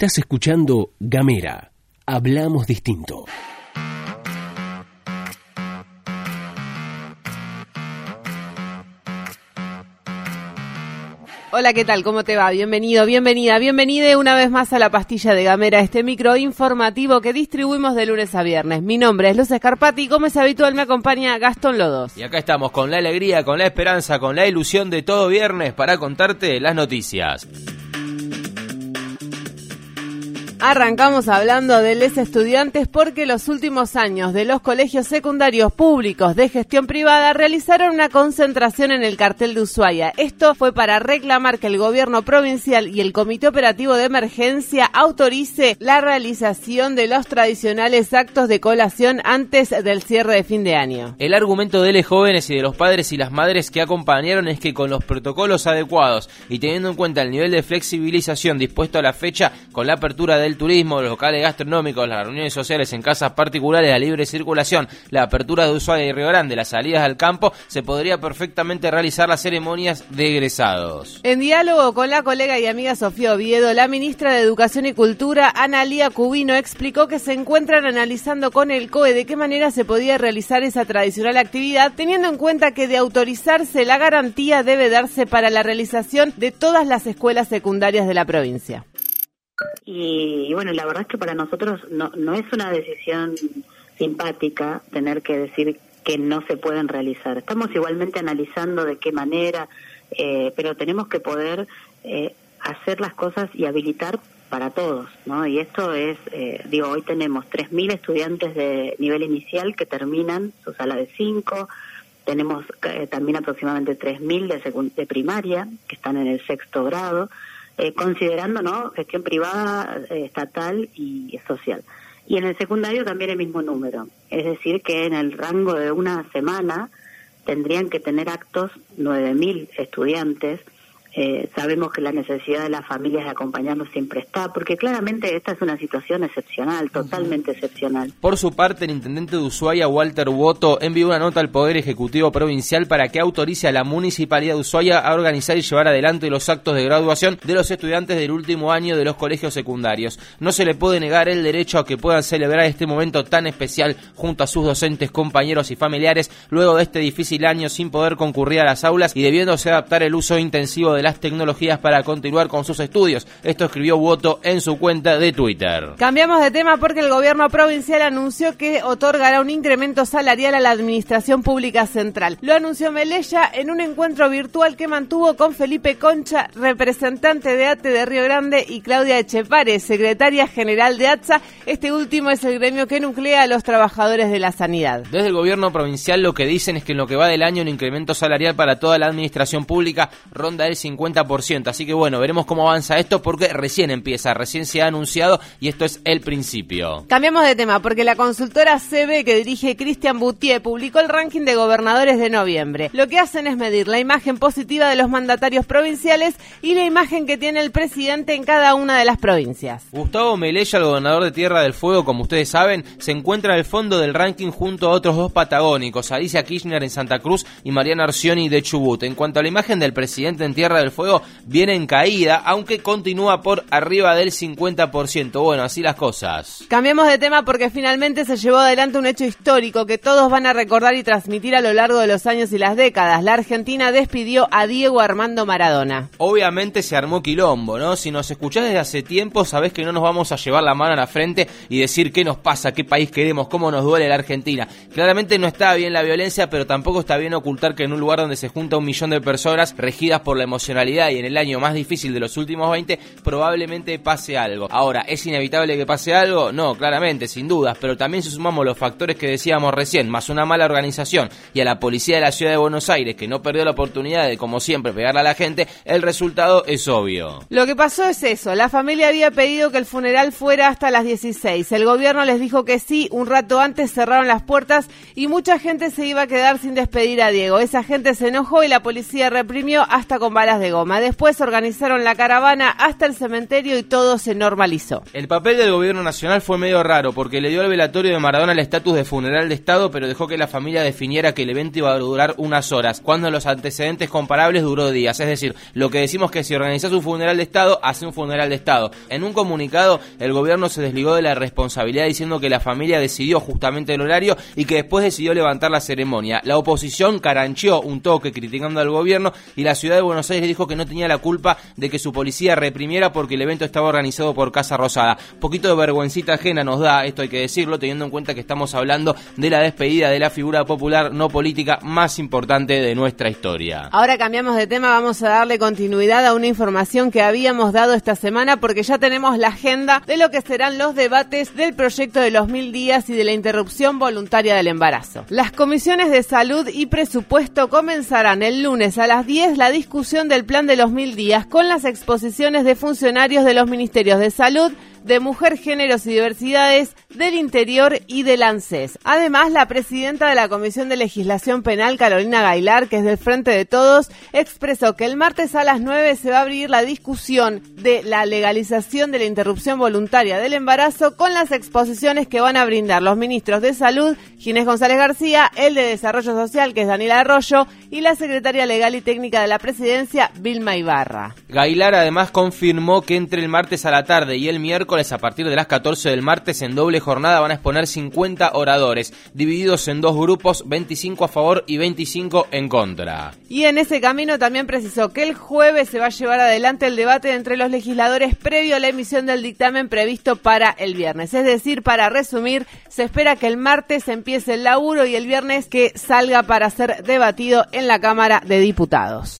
Estás escuchando Gamera. Hablamos distinto. Hola, ¿qué tal? ¿Cómo te va? Bienvenido, bienvenida, bienvenida una vez más a la pastilla de Gamera, este micro informativo que distribuimos de lunes a viernes. Mi nombre es Luz Escarpati y como es habitual me acompaña Gastón Lodos. Y acá estamos con la alegría, con la esperanza, con la ilusión de todo viernes para contarte las noticias. Arrancamos hablando de los estudiantes porque los últimos años de los colegios secundarios públicos de gestión privada realizaron una concentración en el cartel de Ushuaia. Esto fue para reclamar que el gobierno provincial y el Comité Operativo de Emergencia autorice la realización de los tradicionales actos de colación antes del cierre de fin de año. El argumento de los jóvenes y de los padres y las madres que acompañaron es que con los protocolos adecuados y teniendo en cuenta el nivel de flexibilización dispuesto a la fecha con la apertura de el turismo, los locales gastronómicos, las reuniones sociales en casas particulares, la libre circulación, la apertura de Ushuaia y Río Grande, las salidas al campo, se podría perfectamente realizar las ceremonias de egresados. En diálogo con la colega y amiga Sofía Oviedo, la ministra de Educación y Cultura, Analía Cubino, explicó que se encuentran analizando con el COE de qué manera se podía realizar esa tradicional actividad, teniendo en cuenta que de autorizarse la garantía debe darse para la realización de todas las escuelas secundarias de la provincia. Y, bueno, la verdad es que para nosotros no, no es una decisión simpática tener que decir que no se pueden realizar. Estamos igualmente analizando de qué manera, eh, pero tenemos que poder eh, hacer las cosas y habilitar para todos, ¿no? Y esto es, eh, digo, hoy tenemos 3.000 estudiantes de nivel inicial que terminan su sala de 5, tenemos también aproximadamente 3.000 de, de primaria que están en el sexto grado, eh, considerando no gestión privada, eh, estatal y social. Y en el secundario también el mismo número. Es decir, que en el rango de una semana tendrían que tener actos 9.000 estudiantes eh, sabemos que la necesidad de las familias de acompañarnos siempre está, porque claramente esta es una situación excepcional, totalmente excepcional. Por su parte, el intendente de Ushuaia, Walter Woto, envió una nota al Poder Ejecutivo Provincial para que autorice a la Municipalidad de Ushuaia a organizar y llevar adelante los actos de graduación de los estudiantes del último año de los colegios secundarios. No se le puede negar el derecho a que puedan celebrar este momento tan especial junto a sus docentes, compañeros y familiares luego de este difícil año sin poder concurrir a las aulas y debiéndose adaptar el uso intensivo de la tecnologías para continuar con sus estudios. Esto escribió Woto en su cuenta de Twitter. Cambiamos de tema porque el gobierno provincial anunció que otorgará un incremento salarial a la Administración Pública Central. Lo anunció Melella en un encuentro virtual que mantuvo con Felipe Concha, representante de ATE de Río Grande, y Claudia Echepare, secretaria general de ATSA. Este último es el gremio que nuclea a los trabajadores de la sanidad. Desde el gobierno provincial lo que dicen es que en lo que va del año un incremento salarial para toda la administración pública ronda el 50 50%. Así que bueno, veremos cómo avanza esto porque recién empieza, recién se ha anunciado y esto es el principio. Cambiamos de tema porque la consultora CB que dirige Cristian Boutier publicó el ranking de gobernadores de noviembre. Lo que hacen es medir la imagen positiva de los mandatarios provinciales y la imagen que tiene el presidente en cada una de las provincias. Gustavo Melella, el gobernador de Tierra del Fuego, como ustedes saben, se encuentra al fondo del ranking junto a otros dos patagónicos, Alicia Kirchner en Santa Cruz y Mariana Arcioni de Chubut. En cuanto a la imagen del presidente en Tierra del Fuego viene en caída, aunque continúa por arriba del 50%. Bueno, así las cosas. Cambiamos de tema porque finalmente se llevó adelante un hecho histórico que todos van a recordar y transmitir a lo largo de los años y las décadas. La Argentina despidió a Diego Armando Maradona. Obviamente se armó quilombo, ¿no? Si nos escuchás desde hace tiempo, sabés que no nos vamos a llevar la mano a la frente y decir qué nos pasa, qué país queremos, cómo nos duele la Argentina. Claramente no está bien la violencia, pero tampoco está bien ocultar que en un lugar donde se junta un millón de personas regidas por la y en el año más difícil de los últimos 20, probablemente pase algo. Ahora, ¿es inevitable que pase algo? No, claramente, sin dudas, pero también si sumamos los factores que decíamos recién, más una mala organización y a la policía de la ciudad de Buenos Aires que no perdió la oportunidad de, como siempre, pegarle a la gente, el resultado es obvio. Lo que pasó es eso, la familia había pedido que el funeral fuera hasta las 16. El gobierno les dijo que sí, un rato antes cerraron las puertas y mucha gente se iba a quedar sin despedir a Diego. Esa gente se enojó y la policía reprimió hasta con balas de goma. Después organizaron la caravana hasta el cementerio y todo se normalizó. El papel del gobierno nacional fue medio raro porque le dio al velatorio de Maradona el estatus de funeral de Estado, pero dejó que la familia definiera que el evento iba a durar unas horas, cuando los antecedentes comparables duró días. Es decir, lo que decimos que si organizas un funeral de Estado, hace un funeral de Estado. En un comunicado, el gobierno se desligó de la responsabilidad diciendo que la familia decidió justamente el horario y que después decidió levantar la ceremonia. La oposición carancheó un toque criticando al gobierno y la ciudad de Buenos Aires dijo que no tenía la culpa de que su policía reprimiera porque el evento estaba organizado por Casa Rosada. Poquito de vergüencita ajena nos da, esto hay que decirlo, teniendo en cuenta que estamos hablando de la despedida de la figura popular no política más importante de nuestra historia. Ahora cambiamos de tema, vamos a darle continuidad a una información que habíamos dado esta semana porque ya tenemos la agenda de lo que serán los debates del proyecto de los mil días y de la interrupción voluntaria del embarazo. Las comisiones de salud y presupuesto comenzarán el lunes a las 10 la discusión del plan de los mil días con las exposiciones de funcionarios de los ministerios de salud, de Mujer, Géneros y Diversidades, del Interior y del ANSES. Además, la presidenta de la Comisión de Legislación Penal, Carolina Gailar, que es del Frente de Todos, expresó que el martes a las 9 se va a abrir la discusión de la legalización de la interrupción voluntaria del embarazo con las exposiciones que van a brindar los ministros de Salud, Ginés González García, el de Desarrollo Social, que es Daniela Arroyo, y la secretaria legal y técnica de la presidencia, Vilma Ibarra. Gailar además confirmó que entre el martes a la tarde y el miércoles a partir de las 14 del martes en doble jornada van a exponer 50 oradores, divididos en dos grupos, 25 a favor y 25 en contra. Y en ese camino también precisó que el jueves se va a llevar adelante el debate entre los legisladores previo a la emisión del dictamen previsto para el viernes. Es decir, para resumir, se espera que el martes empiece el laburo y el viernes que salga para ser debatido en la Cámara de Diputados.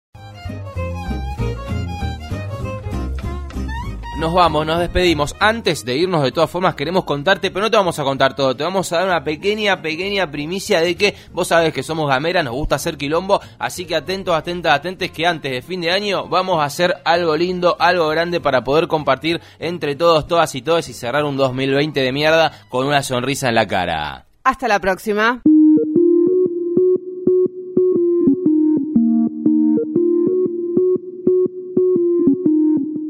Nos vamos, nos despedimos. Antes de irnos, de todas formas, queremos contarte, pero no te vamos a contar todo. Te vamos a dar una pequeña, pequeña primicia de que vos sabés que somos gameras, nos gusta hacer quilombo. Así que atentos, atentas, atentes que antes de fin de año vamos a hacer algo lindo, algo grande para poder compartir entre todos, todas y todos y cerrar un 2020 de mierda con una sonrisa en la cara. Hasta la próxima.